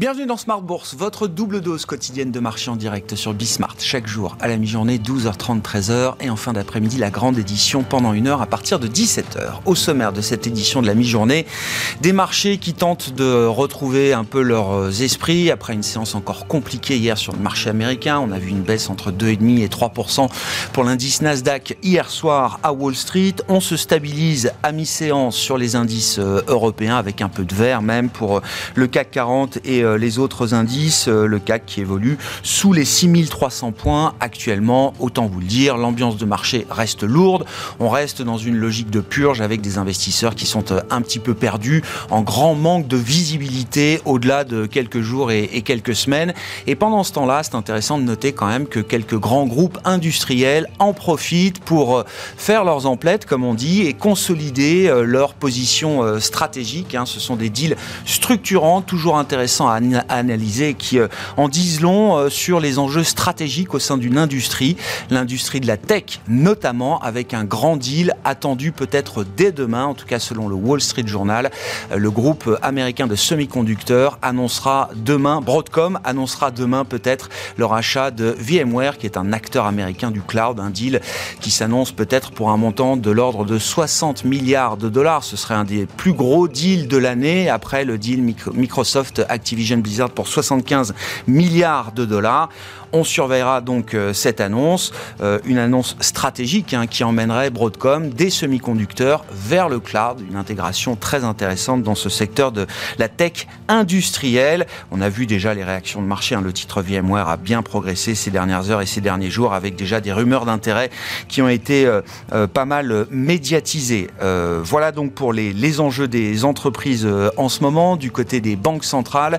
Bienvenue dans Smart Bourse, votre double dose quotidienne de marché en direct sur Bismart. Chaque jour à la mi-journée, 12h30, 13h. Et en fin d'après-midi, la grande édition pendant une heure à partir de 17h. Au sommaire de cette édition de la mi-journée, des marchés qui tentent de retrouver un peu leurs esprits. Après une séance encore compliquée hier sur le marché américain, on a vu une baisse entre 2,5 et 3% pour l'indice Nasdaq hier soir à Wall Street. On se stabilise à mi-séance sur les indices euh, européens avec un peu de vert même pour euh, le CAC 40 et euh, les autres indices, euh, le CAC qui évolue sous les 6300 points actuellement. Autant vous le dire, l'ambiance de marché reste lourde. On reste dans une logique de purge avec des investisseurs qui sont euh, un petit peu perdus, en grand manque de visibilité au-delà de quelques jours et, quelques semaines. Et pendant ce temps-là, c'est intéressant de noter quand même que quelques grands groupes industriels en profitent pour faire leurs emplettes, comme on dit, et consolider leur position stratégique. Hein. Ce sont des deals structurants, toujours intéressants à analyser qui euh, en disent long euh, sur les enjeux stratégiques au sein d'une industrie, l'industrie de la tech notamment, avec un grand deal attendu peut-être dès demain, en tout cas selon le Wall Street Journal. Euh, le groupe américain de semi-conducteurs annoncera demain, Broadcom annoncera demain peut-être le rachat de VMware, qui est un acteur américain du cloud, un deal qui s'annonce peut-être pour un montant de l'ordre de 60 milliards de dollars. Ce serait un des plus gros deals de l'année après le deal Microsoft Activision Blizzard pour 75 milliards de dollars. On surveillera donc euh, cette annonce, euh, une annonce stratégique hein, qui emmènerait Broadcom des semi-conducteurs vers le cloud, une intégration très intéressante dans ce secteur de la tech industrielle. On a vu déjà les réactions de marché, hein. le titre VMware a bien progressé ces dernières heures et ces derniers jours avec déjà des rumeurs d'intérêt qui ont été euh, pas mal médiatisées. voilà donc pour les, les enjeux des entreprises en ce moment, du côté des banques centrales,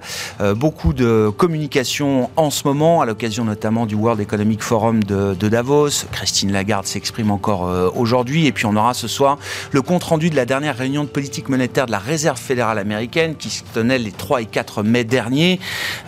beaucoup de communication en ce moment à l'occasion notamment du World Economic Forum de, Davos. Christine Lagarde s'exprime encore euh, aujourd'hui. Et puis on aura ce soir le compte-rendu de la dernière réunion de politique monétaire de la Réserve fédérale américaine qui se tenait les 3 et 4 mai dernier.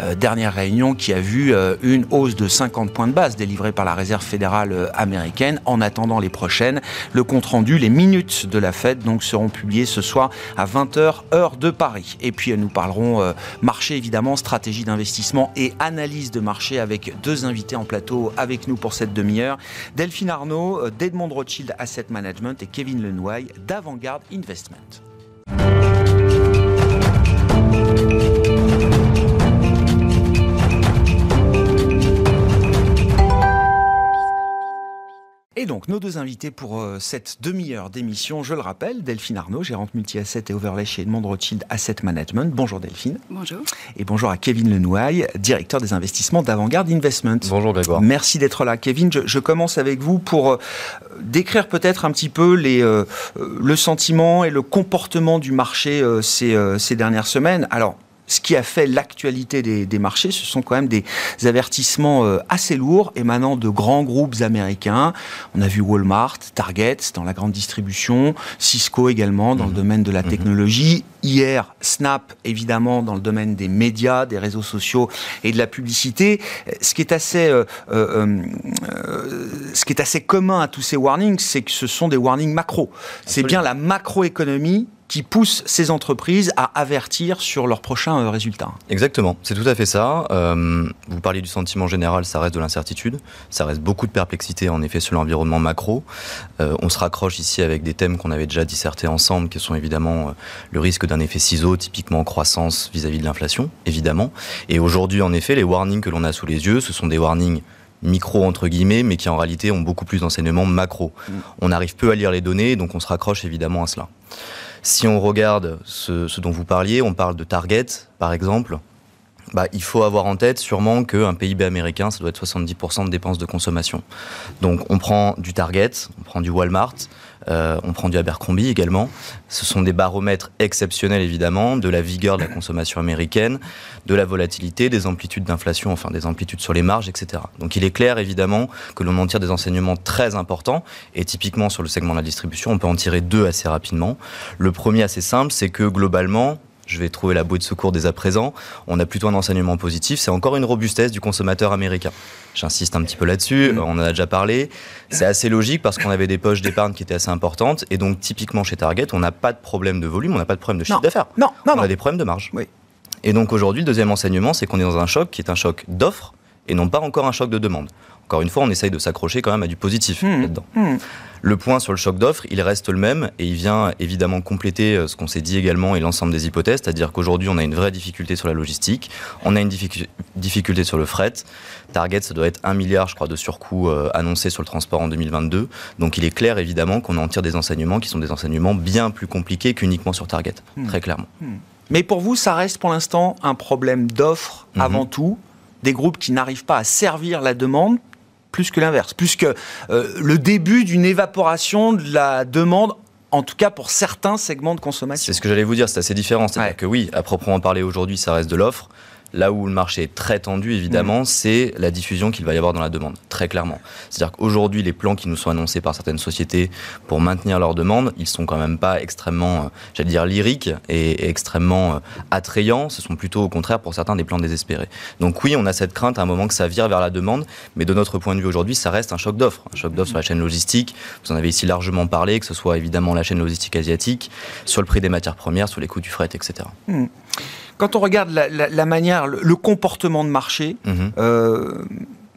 Euh, dernière réunion qui a vu euh, une hausse de 50 points de base délivrée par la Réserve fédérale américaine. En attendant les prochaines, le compte-rendu, les minutes de la fête donc seront publiées ce soir à 20h heure de Paris. Et puis nous parlerons marché évidemment, stratégie d'investissement et analyse de marché avec deux invités en plateau avec nous pour cette demi-heure. Delphine Arnaud euh, d'Edmond Rothschild Asset Management et Kevin Lenoy d'Avantgarde Investment. Et donc, nos deux invités pour euh, cette demi-heure d'émission, je le rappelle, Delphine Arnaud, gérante multi-asset et overlay chez Edmond Rothschild Asset Management. Bonjour Delphine. Bonjour. Et bonjour à Kevin Lenouaille, directeur des investissements d'Avantgarde Investment. Bonjour Grégoire. Merci d'être là. Kevin, je, commence avec vous pour euh, décrire peut-être un petit peu les, euh, le sentiment et le comportement du marché ces, ces dernières semaines. Alors, ce qui a fait l'actualité des, marchés, ce sont quand même des avertissements euh, assez lourds émanant de grands groupes américains. On a vu Walmart, Target dans la grande distribution, Cisco également dans le mhm. domaine de la mhm. technologie. Hier, Snap évidemment dans le domaine des médias, des réseaux sociaux et de la publicité. Ce qui est assez, euh, euh, ce qui est assez commun à tous ces warnings, c'est que ce sont des warnings macro. C'est bien la macroéconomie qui pousse ces entreprises à avertir sur leurs prochains euh, résultats. Exactement, c'est tout à fait ça. Euh, vous parliez du sentiment général, ça reste de l'incertitude, ça reste beaucoup de perplexité en effet sur l'environnement macro. Euh, on se raccroche ici avec des thèmes qu'on avait déjà dissertés ensemble, qui sont évidemment le risque d'un effet ciseau, typiquement croissance vis-à-vis de l'inflation, évidemment. Et aujourd'hui, en effet, les warnings que l'on a sous les yeux, ce sont des warnings micro entre guillemets, mais qui en réalité ont beaucoup plus d'enseignements macro. Mm. On arrive peu à lire les données, donc on se raccroche évidemment à cela. Si on regarde ce, dont vous parliez, on parle de Target, par exemple. Bah, il faut avoir en tête sûrement qu'un PIB américain, ça doit être 70% de dépenses de consommation. Donc on prend du Target, on prend du Walmart, euh, on prend du Abercrombie également. Ce sont des baromètres exceptionnels évidemment de la vigueur de la consommation américaine, de la volatilité, des amplitudes d'inflation, enfin des amplitudes sur les marges, etc. Donc il est clair évidemment que l'on en tire des enseignements très importants et typiquement sur le segment de la distribution, on peut en tirer deux assez rapidement. Le premier assez simple, c'est que globalement, je vais trouver la bouée de secours dès à présent. On a plutôt un enseignement positif. C'est encore une robustesse du consommateur américain. J'insiste un petit peu là-dessus. Mm. On en a déjà parlé. C'est assez logique parce qu'on avait des poches d'épargne qui étaient assez importantes. Et donc, typiquement chez Target, on n'a pas de problème de volume, on n'a pas de problème de chiffre d'affaires. Non, non, on a des problèmes de marge. Oui. Et donc aujourd'hui, le deuxième enseignement, c'est qu'on est dans un choc qui est un choc d'offres et non pas encore un choc de demande. Encore une fois, on essaye de s'accrocher quand même à du positif Hmm. là-dedans. Hmm. Le point sur le choc d'offres, il reste le même et il vient évidemment compléter euh, ce qu'on s'est dit également et l'ensemble des hypothèses, c'est-à-dire qu'aujourd'hui on a une vraie difficulté sur la logistique, on a une difficu- difficulté sur le fret. Target, ça doit être 1 milliard, je crois, de surcoût euh, annoncé sur le transport en 2022. Donc il est clair évidemment qu'on en tire des enseignements qui sont des enseignements bien plus compliqués qu'uniquement sur Target, Hmm. très clairement. Mais pour vous, ça reste pour l'instant un problème d'offre Mhm. avant tout, des groupes qui n'arrivent pas à servir la demande, plus que l'inverse, plus que euh, le début d'une évaporation de la demande, en tout cas pour certains segments de consommation. C'est ce que j'allais vous dire, c'est assez différent. C'est-à-dire Ouais. que oui, à proprement parler aujourd'hui, ça reste de l'offre. Là où le marché est très tendu, évidemment, Mm. c'est la diffusion qu'il va y avoir dans la demande, très clairement. C'est-à-dire qu'aujourd'hui, les plans qui nous sont annoncés par certaines sociétés pour maintenir leur demande, ils sont quand même pas extrêmement, euh, j'allais dire, lyriques et, extrêmement euh, attrayants. Ce sont plutôt, au contraire, pour certains, des plans désespérés. Donc oui, on a cette crainte à un moment que ça vire vers la demande, mais de notre point de vue aujourd'hui, ça reste un choc d'offres. Un choc d'offres sur la chaîne logistique. Vous en avez ici largement parlé, que ce soit évidemment la chaîne logistique asiatique, sur le prix des matières premières, sur les coûts du fret, etc. Quand on regarde la, la- la manière, le, le comportement de marché, Mhm. euh,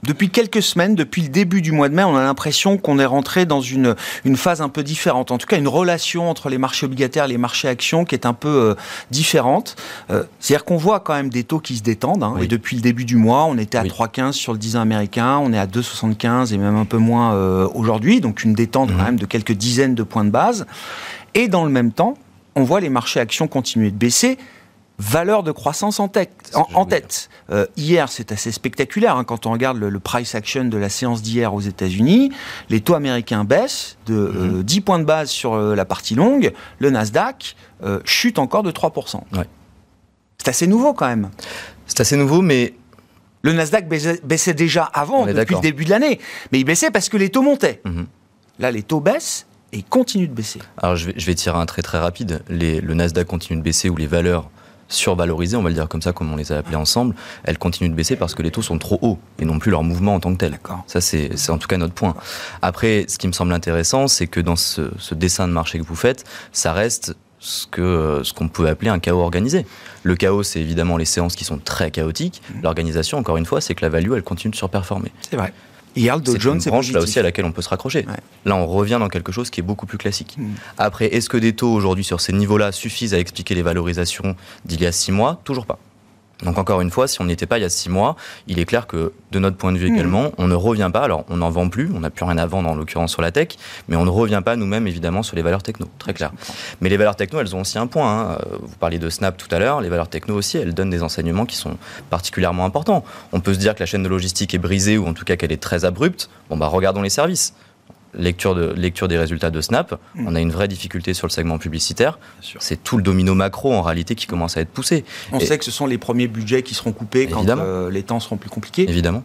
depuis quelques semaines, depuis le début du mois de mai, on a l'impression qu'on est rentré dans une, une phase un peu différente. En tout cas, une relation entre les marchés obligataires et les marchés actions qui est un peu euh, différente. Euh, C'est-à-dire qu'on voit quand même des taux qui se détendent. hein. Oui. Et depuis le début du mois, on était à Oui. 3,15 sur le 10 ans américain, on est à 2,75 et même un peu moins euh, aujourd'hui. Donc une détente Mhm. quand même de quelques dizaines de points de base. Et dans le même temps, on voit les marchés actions continuer de baisser. Valeur de croissance en tête. En, en. Euh, hier, c'est assez spectaculaire hein, quand on regarde le, le price action de la séance d'hier aux États-Unis. Les taux américains baissent de Mhm. euh, 10 points de base sur euh, la partie longue. Le Nasdaq chute encore de 3%. Ouais. C'est assez nouveau quand même. C'est assez nouveau, mais Le Nasdaq baissait, déjà avant, depuis le début de l'année. Mais il baissait parce que les taux montaient. Mhm. Là, les taux baissent et ils continuent de baisser. Alors je vais, je vais tirer un trait très rapide. Les- le Nasdaq continue de baisser ou les valeurs survalorisées, on va le dire comme ça, comme on les a appelées ensemble, elles continuent de baisser parce que les taux sont trop hauts et non plus leur mouvement en tant que tel. Ça, c'est c'est en tout cas notre point. Après, ce qui me semble intéressant, c'est que dans ce, ce dessin de marché que vous faites, ça reste ce que ce qu'on peut appeler un chaos organisé. Le chaos, c'est évidemment les séances qui sont très chaotiques. L'organisation, encore une fois, c'est que la value, elle continue de surperformer. C'est vrai. Hier, le Dow C'est Jones c'est branche là aussi à laquelle on peut se raccrocher. Ouais. Là, on revient dans quelque chose qui est beaucoup plus classique. Mm. Après, est-ce que des taux aujourd'hui sur ces niveaux-là suffisent à expliquer les valorisations d'il y a six mois? Toujours pas. Donc encore une fois, si on n'y était pas il y a six mois, il est clair que de notre point de vue Mm. également, on ne revient pas. Alors, on n'en vend plus, on n'a plus rien à vendre en l'occurrence sur la tech, mais on ne revient pas nous-mêmes évidemment sur les valeurs techno, très clair. Mais les valeurs techno, elles ont aussi un point. hein. Euh, Vous parliez de Snap tout à l'heure, les valeurs techno aussi, elles donnent des enseignements qui sont particulièrement importants. On peut se dire que la chaîne de logistique est brisée ou en tout cas qu'elle est très abrupte. Bon bah regardons les services. Lecture, de, lecture des résultats de Snap, Mm. on a une vraie difficulté sur le segment publicitaire. C'est tout le domino macro en réalité qui commence à être poussé, On Et- sait que ce sont les premiers budgets qui seront coupés quand euh, les temps seront plus compliqués. évidemment.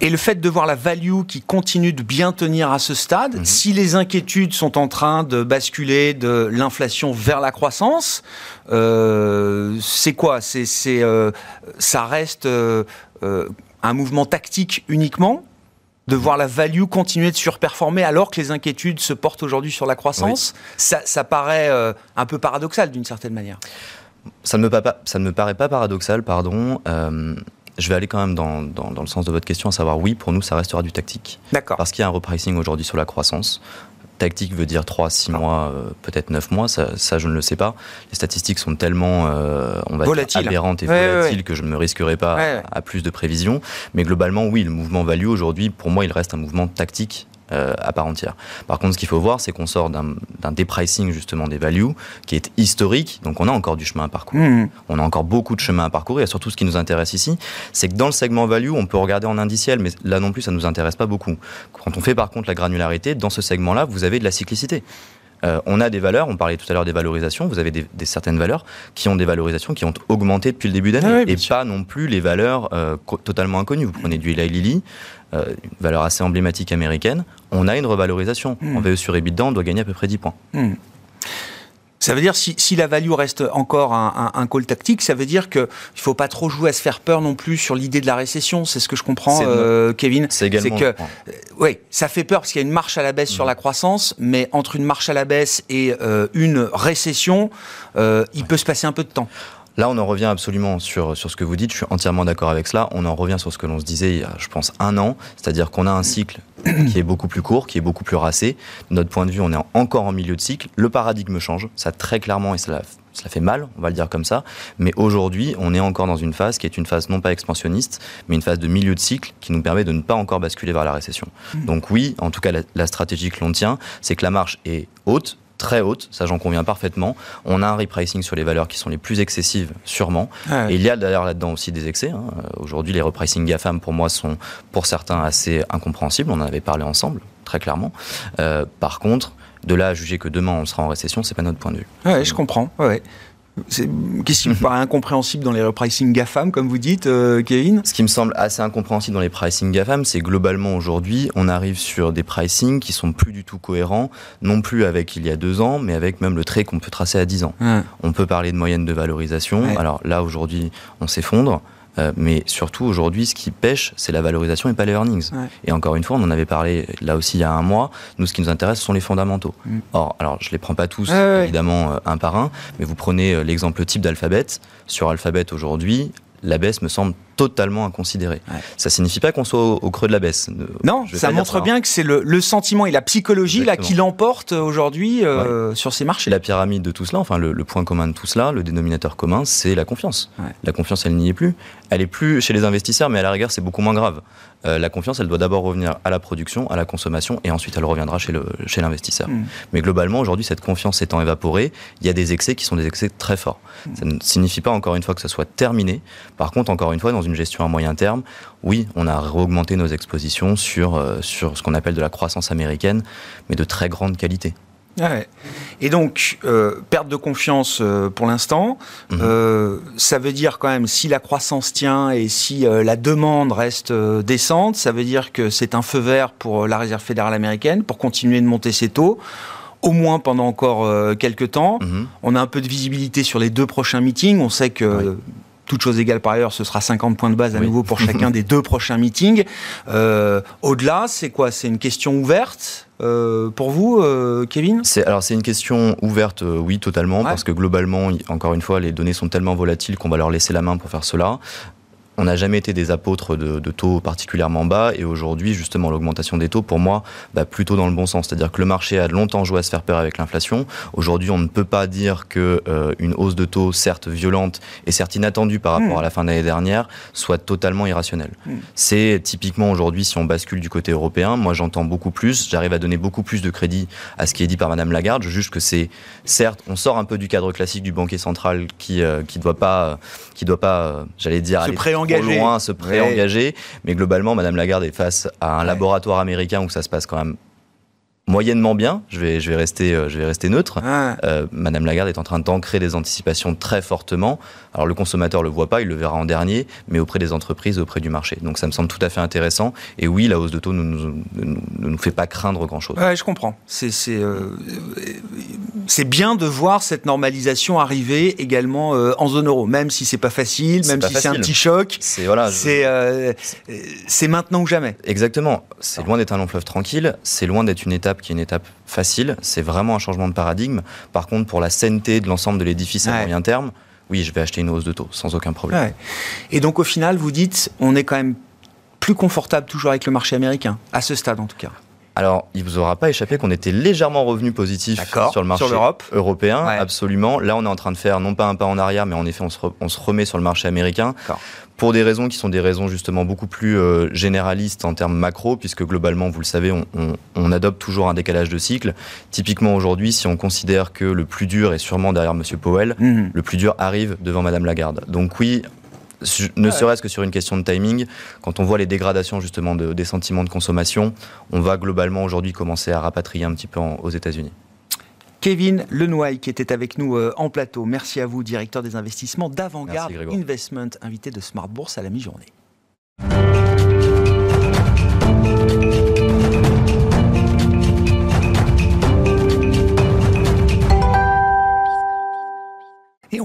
Et le fait de voir la value qui continue de bien tenir à ce stade, Mhm. si les inquiétudes sont en train de basculer de l'inflation vers la croissance, euh, c'est quoi? C'est, euh, ça reste un mouvement tactique uniquement? De voir la value continuer de surperformer alors que les inquiétudes se portent aujourd'hui sur la croissance, ça, ça paraît euh, un peu paradoxal d'une certaine manière. Ça ne me, pa- pas- ça ne me paraît pas paradoxal, pardon. Euh, je vais aller quand même dans, dans- dans le sens de votre question, à savoir oui, pour nous, ça restera du tactique. D'accord. Parce qu'il y a un repricing aujourd'hui sur la croissance. Tactique veut dire 3, 6 mois, euh, peut-être 9 mois, ça, ça, je ne le sais pas. Les statistiques sont tellement euh, on va dire, aberrantes et Ouais, volatiles ouais. que je ne me risquerai pas ouais. à plus de prévisions. Mais globalement, oui, le mouvement value aujourd'hui, pour moi, il reste un mouvement tactique euh, à part entière. Par contre, ce qu'il faut voir, c'est qu'on sort d'un dépricing justement des values qui est historique, donc on a encore du chemin à parcourir. Mhm. On a encore beaucoup de chemin à parcourir et surtout ce qui nous intéresse ici, c'est que dans le segment value, on peut regarder en indiciel, mais là non plus, ça ne nous intéresse pas beaucoup. Quand on fait par contre la granularité, dans ce segment-là, vous avez de la cyclicité. Euh, on a des valeurs, on parlait tout à l'heure des valorisations, vous avez des, des certaines valeurs qui ont des valorisations qui ont augmenté depuis le début d'année, Ah oui, et pas non plus les valeurs euh, totalement inconnues. Vous prenez du Eli Lilly, euh, une valeur assez emblématique américaine, on a une revalorisation. Mm. En VE sur EBITDA, on doit gagner à peu près 10 points. Hmm. Ça veut dire si, si la value reste encore un, un, call tactique, ça veut dire qu'il ne faut pas trop jouer à se faire peur non plus sur l'idée de la récession. C'est ce que je comprends, euh, Kevin. C'est également. que, euh, oui, ça fait peur parce qu'il y a une marche à la baisse sur la croissance, mais entre une marche à la baisse et euh, une récession, il peut se passer un peu de temps. Là, on en revient absolument sur, sur ce que vous dites. Je suis entièrement d'accord avec cela. On en revient sur ce que l'on se disait il y a, je pense, un an. C'est-à-dire qu'on a un cycle qui est beaucoup plus court, qui est beaucoup plus racé. De notre point de vue, on est encore en milieu de cycle. Le paradigme change. Ça, très clairement, et cela, cela fait mal, on va le dire comme ça. Mais aujourd'hui, on est encore dans une phase qui est une phase non pas expansionniste, mais une phase de milieu de cycle qui nous permet de ne pas encore basculer vers la récession. Mmh. Donc oui, en tout cas, la, la stratégie que l'on tient, c'est que la marche est haute, très haute, ça j'en conviens parfaitement. On a un repricing sur les valeurs qui sont les plus excessives, sûrement. Et il y a d'ailleurs là-dedans aussi des excès. Hein. Aujourd'hui, les repricing GAFAM, pour moi, sont pour certains assez incompréhensibles. On en avait parlé ensemble, très clairement. Euh, par contre, de là à juger que demain on sera en récession, c'est pas notre point de vue. Ouais, je comprends. Ouais. Qu'est-ce qui me paraît incompréhensible dans les repricing GAFAM, comme vous dites, euh, Kevin? Ce qui me semble assez incompréhensible dans les pricing GAFAM, c'est globalement aujourd'hui, on arrive sur des pricing qui sont plus du tout cohérents, non plus avec il y a deux ans, mais avec même le trait qu'on peut tracer à dix ans. On peut parler de moyenne de valorisation. Alors là, aujourd'hui, on s'effondre. Euh, mais surtout, aujourd'hui, ce qui pêche, c'est la valorisation et pas les earnings. Et encore une fois, on en avait parlé là aussi il y a un mois. Nous, ce qui nous intéresse, ce sont les fondamentaux. Mm. Or, alors, je les prends pas tous, évidemment, euh, un par un, mais vous prenez euh, l'exemple type d'Alphabet. Sur Alphabet, aujourd'hui, la baisse me semble totalement inconsidérée. Ça signifie pas qu'on soit au, creux de la baisse. Non, ça montre bien que c'est le, sentiment et la psychologie là qui l'emporte aujourd'hui euh, sur ces marchés. La pyramide de tout cela, enfin le, point commun de tout cela, le dénominateur commun, c'est la confiance. La confiance, elle n'y est plus. Elle est plus chez les investisseurs, mais à la rigueur, c'est beaucoup moins grave. Euh, la confiance, elle doit d'abord revenir à la production, à la consommation, et ensuite elle reviendra chez l'investisseur. Chez hmm. Mais globalement, aujourd'hui, cette confiance étant évaporée, il y a des excès qui sont des excès très forts. Hmm. Ça ne signifie pas encore une fois que ça soit terminé. Par contre, encore une fois, dans une gestion à moyen terme, oui, on a réaugmenté nos expositions sur, euh, sur ce qu'on appelle de la croissance américaine, mais de très grande qualité. Et donc, euh, perte de confiance euh, pour l'instant, mhm. euh, ça veut dire quand même, si la croissance tient et si la demande reste décente, ça veut dire que c'est un feu vert pour la Réserve fédérale américaine pour continuer de monter ses taux au moins pendant encore quelques temps. Mhm. On a un peu de visibilité sur les deux prochains meetings. On sait que toute chose égale par ailleurs, ce sera 50 points de base à nouveau pour chacun des deux prochains meetings. Euh, au-delà, c'est quoi? C'est une question ouverte euh, pour vous, euh, Kevin? C'est, Alors c'est une question ouverte, oui, totalement, parce que globalement, encore une fois, les données sont tellement volatiles qu'on va leur laisser la main pour faire cela on n'a jamais été des apôtres de, taux particulièrement bas et aujourd'hui justement l'augmentation des taux pour moi bah, plutôt dans le bon sens c'est-à-dire que le marché a longtemps joué à se faire peur avec l'inflation aujourd'hui on ne peut pas dire que euh, une hausse de taux certes violente et certes inattendue par rapport hmm. à la fin de l'année dernière soit totalement irrationnelle hmm. c'est typiquement aujourd'hui si on bascule du côté européen moi j'entends beaucoup plus j'arrive à donner beaucoup plus de crédit à ce qui est dit par Madame Lagarde je juge que c'est certes on sort un peu du cadre classique du banquier central qui euh, qui doit pas qui doit pas euh, j'allais dire aller loin, se préengager. Mais globalement, Madame Lagarde est face à un laboratoire américain où ça se passe quand même moyennement bien. Je vais, je vais rester, euh, je vais rester neutre. Euh, Madame Lagarde est en train d'ancrer des anticipations très fortement. Alors le consommateur le voit pas, il le verra en dernier, mais auprès des entreprises, auprès du marché. Donc ça me semble tout à fait intéressant. Et oui, la hausse de taux ne nous, nous, fait pas craindre grand chose. Ouais, je comprends. C'est euh, bien de voir cette normalisation arriver également en zone euro, même si c'est pas facile, même si c'est un petit choc. C'est voilà, c'est maintenant ou jamais. Exactement. C'est loin d'être un long fleuve tranquille. C'est loin d'être une étape qui est une étape facile. C'est vraiment un changement de paradigme. Par contre, pour la sainteté de l'ensemble de l'édifice à moyen terme, oui, je vais acheter une hausse de taux sans aucun problème. Et donc, au final, vous dites, on est quand même plus confortable toujours avec le marché américain, à ce stade en tout cas. Alors, il vous aura pas échappé qu'on était légèrement revenu positif sur le marché européen, absolument. Là, on est en train de faire non pas un pas en arrière, mais en effet, on se, on se remet sur le marché américain pour des raisons qui sont des raisons justement beaucoup plus euh, généralistes en termes macro, puisque globalement, vous le savez, on, on, on adopte toujours un décalage de cycle. Typiquement aujourd'hui, si on considère que le plus dur est sûrement derrière M. Powell, mhm. le plus dur arrive devant Mme Lagarde. Donc oui, ne serait-ce que sur une question de timing, quand on voit les dégradations justement de, des sentiments de consommation, on va globalement aujourd'hui commencer à rapatrier un petit peu aux États-Unis. Kevin Lenoy qui était avec nous euh, en plateau. Merci à vous, directeur des investissements d'Avantgarde Investment, invité de Smart Bourse à la mi-journée.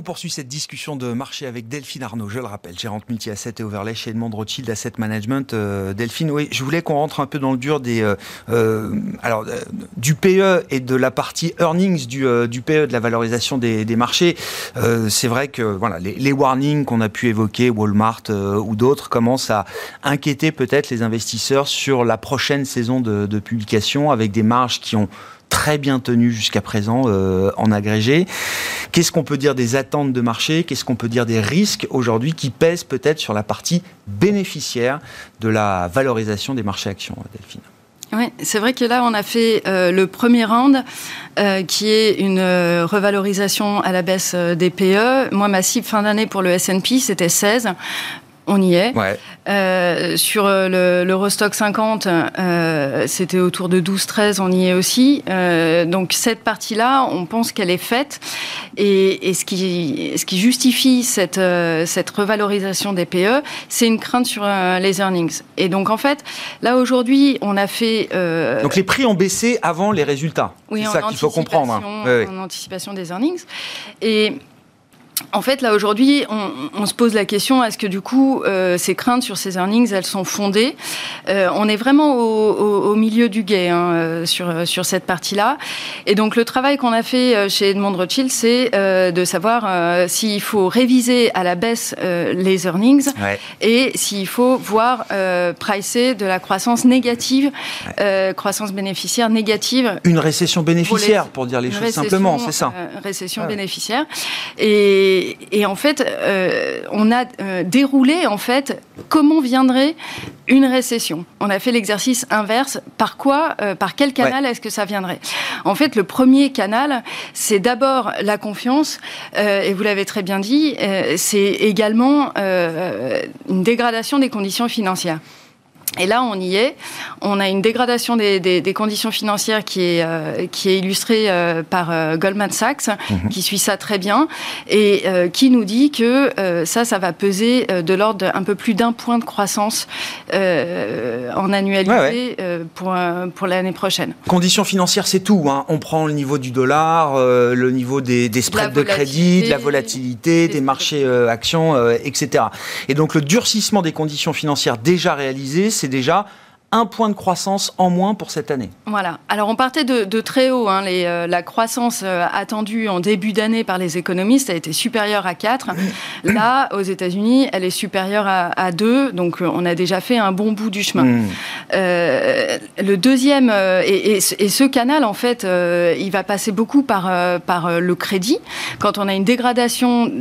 Poursuit cette discussion de marché avec Delphine Arnaud, je le rappelle, gérante multi-asset et overlay chez Edmond Rothschild Asset Management. Euh, Delphine, oui, je voulais qu'on rentre un peu dans le dur des, euh, euh, alors, du PE et de la partie earnings du, PE, de la valorisation des, marchés. C'est vrai que voilà, les, warnings qu'on a pu évoquer, Walmart ou d'autres, commencent à inquiéter peut-être les investisseurs sur la prochaine saison de publication avec des marges qui ont très bien tenu jusqu'à présent euh, en agrégé. Qu'est-ce qu'on peut dire des attentes de marché? Qu'est-ce qu'on peut dire des risques aujourd'hui qui pèsent peut-être sur la partie bénéficiaire de la valorisation des marchés actions, Delphine? Oui, c'est vrai que là, on a fait euh, le premier round, euh, qui est une revalorisation à la baisse des PE. Moi, ma cible fin d'année pour le S&P, c'était 16 on y est. Euh, sur euh, l'Eurostock 50, euh, c'était autour de 12-13, on y est aussi. donc cette partie-là, on pense qu'elle est faite. Et, ce, qui, ce qui justifie cette, cette revalorisation des PE, c'est une crainte sur les earnings. Et donc en fait, là aujourd'hui, on a fait... donc les prix ont baissé avant les résultats. Oui, c'est ça qu'il faut comprendre. Hein. En anticipation des earnings. Et en fait, là aujourd'hui, on, se pose la question est-ce que du coup, euh, ces craintes sur ces earnings, elles sont fondées euh, On est vraiment au, milieu du guet hein, euh, sur sur cette partie-là. Et donc, le travail qu'on a fait chez Edmond Rothschild, c'est de savoir s'il faut réviser à la baisse les earnings et s'il faut voir pricer de la croissance négative, croissance bénéficiaire négative. Une récession bénéficiaire, pour, dire les choses simplement, c'est ça. récession bénéficiaire et et, en fait, euh, on a euh, déroulé en fait comment viendrait une récession. On a fait l'exercice inverse. Par quoi, euh, par quel canal est-ce que ça viendrait? En fait, le premier canal, c'est d'abord la confiance, et vous l'avez très bien dit, c'est également une dégradation des conditions financières. Et là, on y est. On a une dégradation des, des, des conditions financières qui est, euh, qui est illustrée euh, par euh, Goldman Sachs, mhm. qui suit ça très bien, et qui nous dit que ça, ça va peser de l'ordre d'un peu plus d'un point de croissance en annualité pour, pour l'année prochaine. Conditions financières, c'est tout. Hein. On prend le niveau du dollar, le niveau des, des spreads de crédit, de la volatilité, des, des marchés actions, etc. Et donc, le durcissement des conditions financières déjà réalisées, c'est déjà un point de croissance en moins pour cette année. Voilà. Alors on partait de, très haut. Hein. Euh, la croissance euh, attendue en début d'année par les économistes a été supérieure à 4. Là, aux États-Unis, elle est supérieure à, 2. Donc euh, on a déjà fait un bon bout du chemin. Hmm. le deuxième, et, ce canal, en fait, il va passer beaucoup par, par le crédit. Quand on a une dégradation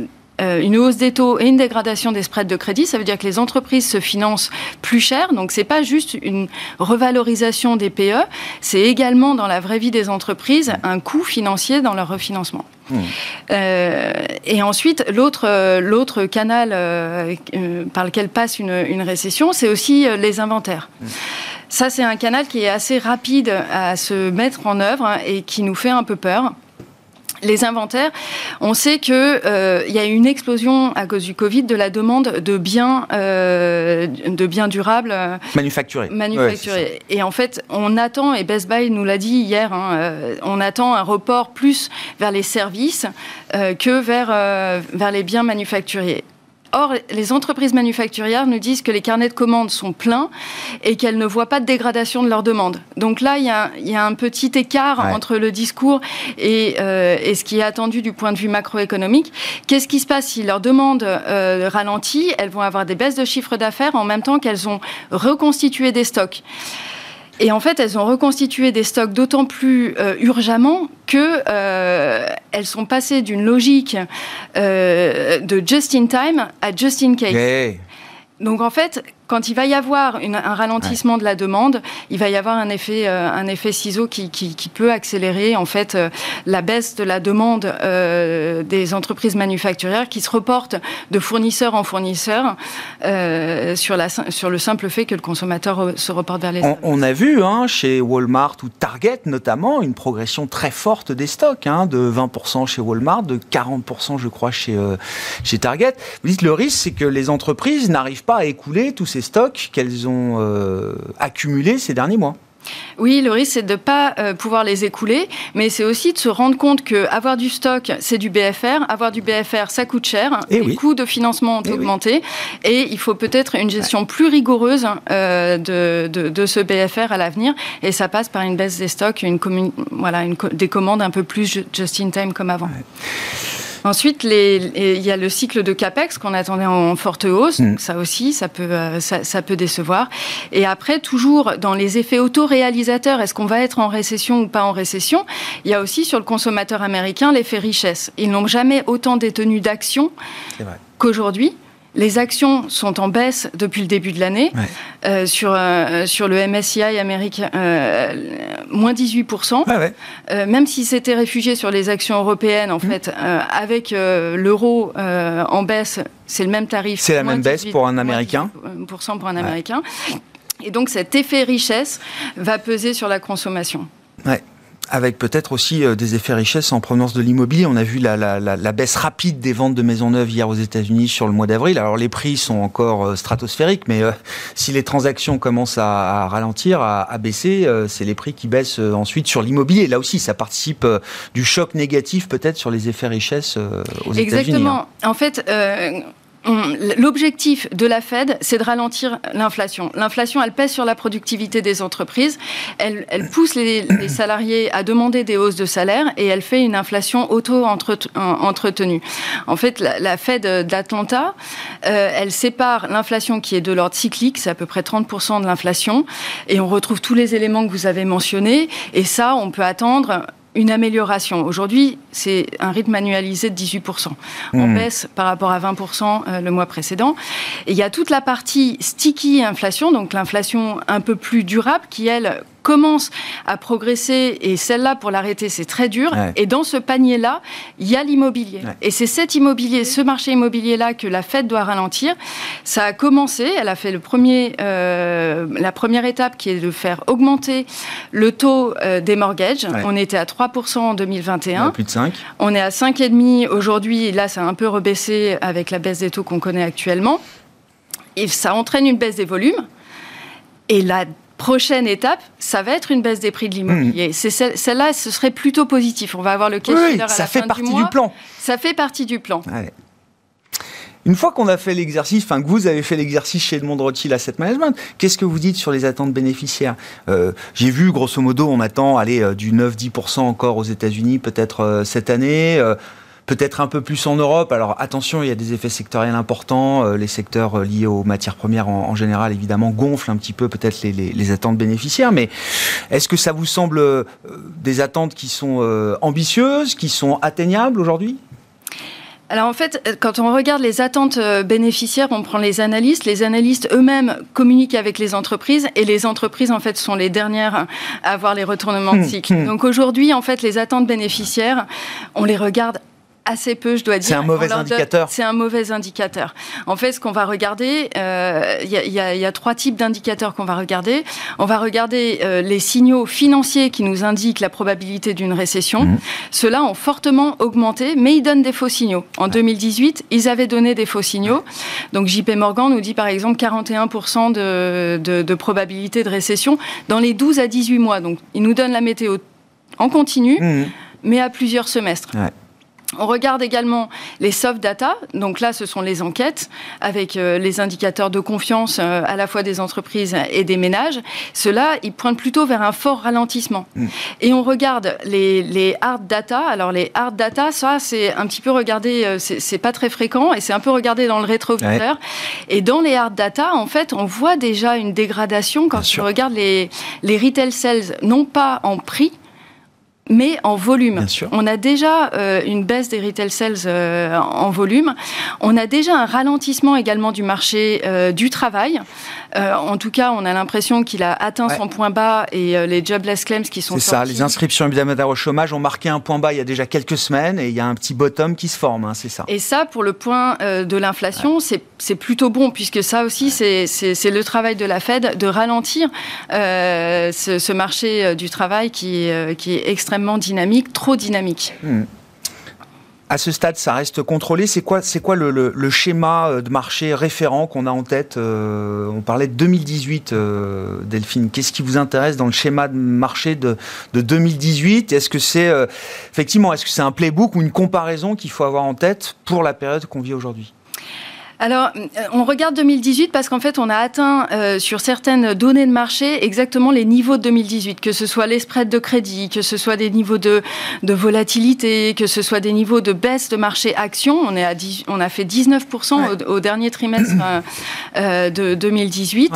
une hausse des taux et une dégradation des spreads de crédit, ça veut dire que les entreprises se financent plus cher. Donc c'est pas juste une revalorisation des PE, c'est également dans la vraie vie des entreprises un coût financier dans leur refinancement. Mmh. Euh, et ensuite, l'autre euh, canal par lequel passe une, une récession, c'est aussi les inventaires. Mmh. Ça, c'est un canal qui est assez rapide à se mettre en œuvre et qui nous fait un peu peur les inventaires, on sait qu'il euh, y a une explosion à cause du Covid de la demande de biens, euh, de biens durables euh, manufacturés. manufacturés. et en fait, on attend, et Best Buy nous l'a dit hier, hein, on attend un report plus vers les services que vers, vers les biens manufacturés. Or, les entreprises manufacturières nous disent que les carnets de commandes sont pleins et qu'elles ne voient pas de dégradation de leurs demandes. Donc là, il y a, un petit écart entre le discours euh, et, ce qui est attendu du point de vue macroéconomique. Qu'est-ce qui se passe si leurs demandes euh, ralentissent? Elles vont avoir des baisses de chiffre d'affaires en même temps qu'elles ont reconstitué des stocks. Et en fait, elles ont reconstitué des stocks d'autant plus euh, urgemment que euh, elles sont passées d'une logique euh, de just in time à just in case. Donc en fait, quand il va y avoir un ralentissement de la demande, il va y avoir un effet, euh, un effet ciseau qui, peut accélérer en fait euh, la baisse de la demande euh, des entreprises manufacturières qui se reportent de fournisseur en fournisseur sur, la, sur le simple fait que le consommateur se reporte vers les. On, on a vu hein, chez Walmart ou Target notamment une progression très forte des stocks, hein, de 20% chez Walmart, de 40% je crois chez, chez Target. Vous dites le risque, c'est que les entreprises n'arrivent pas à écouler tous ces stocks qu'elles ont euh, accumulés ces derniers mois. Oui, le risque, c'est de ne pas euh, pouvoir les écouler, mais c'est aussi de se rendre compte que avoir du stock, c'est du BFR. Avoir du BFR, ça coûte cher. Et les oui. coûts de financement ont Eh oui. augmenté. Et il faut peut-être une gestion plus rigoureuse euh, de, de, de ce BFR à l'avenir. Et ça passe par une baisse des stocks, une commun- voilà, une co- des commandes un peu plus ju- just-in-time comme avant. Ensuite, il y a le cycle de capex qu'on attendait en forte hausse. Mm. Donc ça aussi, ça peut, euh, ça, ça peut décevoir. Et après, toujours dans les effets autoréalisateurs, est-ce qu'on va être en récession ou pas en récession Il y a aussi sur le consommateur américain l'effet richesse. Ils n'ont jamais autant détenu d'actions qu'aujourd'hui. Les actions sont en baisse depuis le début de l'année. Ouais. Euh, sur, euh, sur le MSCI américain, euh, moins 18%. Ouais, ouais. Euh, même si c'était réfugié sur les actions européennes, Mmh. en fait, euh, avec l'euro en baisse, c'est le même tarif. C'est la même baisse 18 pour un Américain 18% pour un Ouais. Américain. Et donc cet effet richesse va peser sur la consommation. Ouais. Avec peut-être aussi euh, des effets richesse en provenance de l'immobilier. On a vu la, baisse rapide des ventes de maisons neuves hier aux États-Unis sur le mois d'avril. Alors les prix sont encore euh, stratosphériques, mais euh, si les transactions commencent à, ralentir, à, baisser, c'est les prix qui baissent ensuite sur l'immobilier. Là aussi, ça participe du choc négatif peut-être sur les effets richesse aux États-Unis. hein. Exactement. En fait, l'objectif de la Fed, c'est de ralentir l'inflation. L'inflation, elle pèse sur la productivité des entreprises, elle, elle pousse les, salariés à demander des hausses de salaire et elle fait une inflation auto-entretenue. En fait, la, la Fed d'Atlanta, euh, elle sépare l'inflation qui est de l'ordre cyclique, c'est à peu près 30% de l'inflation, et on retrouve tous les éléments que vous avez mentionnés, et ça, on peut attendre une amélioration. Aujourd'hui, c'est un rythme annualisé de 18%, en Mmh. baisse par rapport à 20% euh, le mois précédent. Et il y a toute la partie sticky inflation, donc l'inflation un peu plus durable, qui, elle, commence à progresser, et celle-là, pour l'arrêter, c'est très dur. Ouais. Et dans ce panier-là, il y a l'immobilier. Ouais. Et c'est cet immobilier, ce marché immobilier-là que la Fed doit ralentir. Ça a commencé, elle a fait le premier, euh, la première étape qui est de faire augmenter le taux euh, des mortgages. Ouais. On était à 3% en On a 2021. plus de 5. On est à 5,5 aujourd'hui. Là, ça a un peu rebaissé avec la baisse des taux qu'on connaît actuellement. Et ça entraîne une baisse des volumes. Et la prochaine étape, ça va être une baisse des prix de l'immobilier. C'est celle- Celle-là, ce serait plutôt positif. On va avoir le cash Oui, à ça la fait fin partie du plan. Ça fait partie du plan. Ouais. Une fois qu'on a fait l'exercice, enfin que vous avez fait l'exercice chez Edmond Rothschild Asset Management, qu'est-ce que vous dites sur les attentes bénéficiaires? Euh, J'ai vu, grosso modo, on attend aller euh, du 9-10% encore aux États-Unis, peut-être euh, cette année. euh, Peut-être un peu plus en Europe. Alors attention, il y a des effets sectoriels importants. Euh, les secteurs euh, liés aux matières premières en, en général, évidemment, gonflent un petit peu peut-être les, les- les attentes bénéficiaires. Mais est-ce que ça vous semble euh, des attentes qui sont ambitieuses, qui sont atteignables aujourd'hui? Alors en fait, quand on regarde les attentes bénéficiaires, on prend les analystes. Les analystes eux-mêmes communiquent avec les entreprises et les entreprises en fait sont les dernières à avoir les retournements de Hmm, cycle. hmm. Donc aujourd'hui, en fait, les attentes bénéficiaires, on les regarde assez peu, je dois dire. C'est un mauvais indicateur. C'est un mauvais indicateur. En fait, ce qu'on va regarder, euh, il y, a- il y a- il y a trois types d'indicateurs qu'on va regarder. On va regarder euh, les signaux financiers qui nous indiquent la probabilité d'une récession. Mhm. Ceux-là ont fortement augmenté, mais ils donnent des faux signaux. En 2018, ils avaient donné des faux signaux. Donc JP Morgan nous dit par exemple 41% de, de, de probabilité de récession dans les 12 à 18 mois. Donc ils nous donnent la météo en continu, Mmh. mais à plusieurs semestres. Ouais. On regarde également les soft data. Donc là, ce sont les enquêtes avec euh, les indicateurs de confiance euh, à la fois des entreprises et des ménages. Ceux-là, ils pointent plutôt vers un fort ralentissement. Mm. Et on regarde les, les hard data. Alors les hard data, ça, c'est un petit peu regardé, euh, c'est pas très fréquent et c'est un peu regardé dans le rétroviseur. Et dans les hard data, en fait, on voit déjà une dégradation quand Bien sûr. on regarde les, les retail sales, non pas en prix, mais en volume. Bien sûr. On a déjà euh, une baisse des retail sales euh, en volume. On a déjà un ralentissement également du marché euh, du travail. Euh, en tout cas, on a l'impression qu'il a atteint Ouais. son point bas et euh, les jobless claims qui sont C'est ça, les inscriptions hebdomadaires au chômage ont marqué un point bas il y a déjà quelques semaines et il y a un petit bottom qui se forme, hein, c'est ça. Et ça, pour le point euh, de l'inflation, c'est c'est plutôt bon, puisque ça aussi, c'est- le travail de la Fed de ralentir ce, ce marché du travail qui, est, qui est extrêmement dynamique, trop dynamique. Hmm. À ce stade, ça reste contrôlé. C'est quoi, c'est quoi le, schéma de marché référent qu'on a en tête On parlait de 2018, Delphine. Qu'est-ce qui vous intéresse dans le schéma de marché de, de 2018 Est-ce que c'est effectivement, est-ce que c'est un playbook ou une comparaison qu'il faut avoir en tête pour la période qu'on vit aujourd'hui? Alors, euh, on regarde 2018 parce qu'en fait, on a atteint euh, sur certaines données de marché exactement les niveaux de 2018, que ce soit les spreads de crédit, que ce soit des niveaux de, de volatilité, que ce soit des niveaux de baisse de marché action. On, est à on a fait 19% au, dernier trimestre euh, de 2018.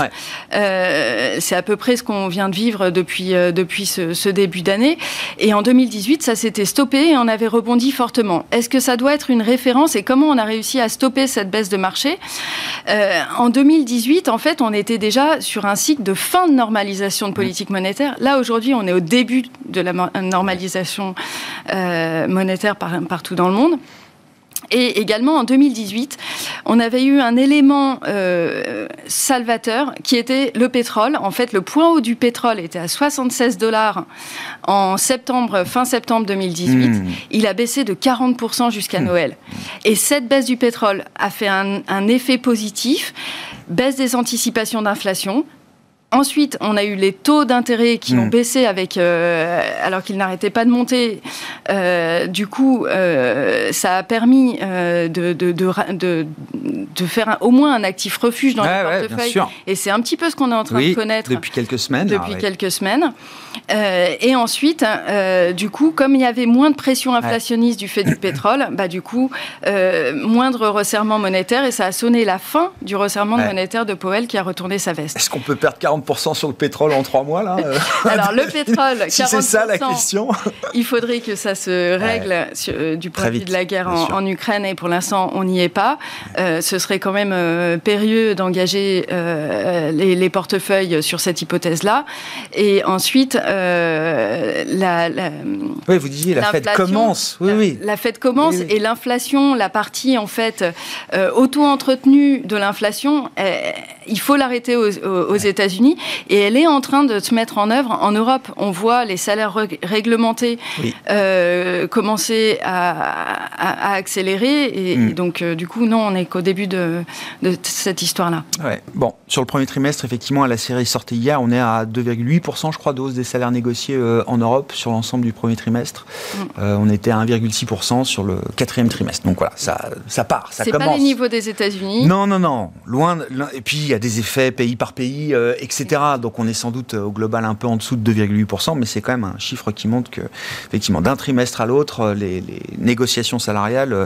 C'est à peu près ce qu'on vient de vivre depuis, depuis ce, ce début d'année. Et en 2018, ça s'était stoppé et on avait rebondi fortement. Est-ce que ça doit être une référence et comment on a réussi à stopper cette baisse de marché marché. Euh, en 2018, en fait, on était déjà sur un cycle de fin de normalisation de politique monétaire. Là, aujourd'hui, on est au début de la normalisation euh, monétaire partout dans le monde. Et également en 2018, on avait eu un élément euh, salvateur qui était le pétrole. En fait, le point haut du pétrole était à 76 dollars en septembre, fin septembre 2018. Hmm. Il a baissé de 40% jusqu'à hmm. Noël. Et cette baisse du pétrole a fait un, un effet positif baisse des anticipations d'inflation, Ensuite, on a eu les taux d'intérêt qui ont hmm. baissé avec, euh, alors qu'ils n'arrêtaient pas de monter. Euh, du coup, euh, ça a permis de, de, de, de, faire au moins un actif refuge dans le portefeuille. et c'est un petit peu ce qu'on est en train de connaître depuis quelques semaines. Depuis quelques semaines. et ensuite, du coup, comme il y avait moins de pression inflationniste du fait du pétrole, bah du coup, moindre resserrement monétaire et ça a sonné la fin du resserrement monétaire de Powell qui a retourné sa veste. Est-ce qu'on peut perdre 40 sur le pétrole en trois mois, là euh. Alors, le pétrole, si c'est ça la question. il faudrait que ça se règle euh, du point de vue de la guerre en, Ukraine, et pour l'instant, on n'y est pas. Euh, ce serait quand même périlleux d'engager les, portefeuilles sur cette hypothèse-là. Et ensuite, la, Oui, vous disiez, la fête commence. Oui, oui. La fête commence, et l'inflation, la partie, en fait, auto-entretenue de l'inflation, il faut l'arrêter aux États-Unis et elle est en train de se mettre en œuvre en Europe. On voit les salaires réglementés euh, commencer à, accélérer et, mm. donc euh, du coup non, on n'est qu'au début de, cette histoire-là. Ouais. Bon, sur le premier trimestre, effectivement, la série sortie hier, on est à 2,8% je crois de hausse des salaires négociés euh, en Europe sur l'ensemble du premier trimestre. Mm. on était à 1,6% sur le quatrième trimestre. Donc voilà, ça, ça part, ça commence. C'est pas les niveaux des États-Unis. Non, non, non, loin. Et puis il y a des effets pays par pays, etc. Donc on est sans doute euh, au global un peu en dessous de 2,8%, mais c'est quand même un chiffre qui montre que, effectivement, d'un trimestre à l'autre, euh, les, négociations salariales euh,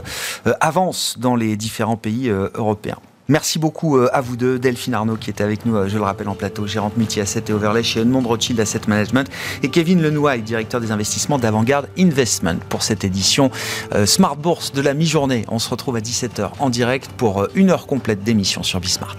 avancent dans les différents pays européens. Merci beaucoup à vous deux, Delphine Arnaud qui était avec nous, je le rappelle en plateau, gérante multi-asset et overlay chez Edmond Rothschild Asset Management, et Kevin Lenouaille, directeur des investissements d'Avantgarde Investment pour cette édition Smart Bourse de la mi-journée. On se retrouve à 17h en direct pour une heure complète d'émission sur Bismart.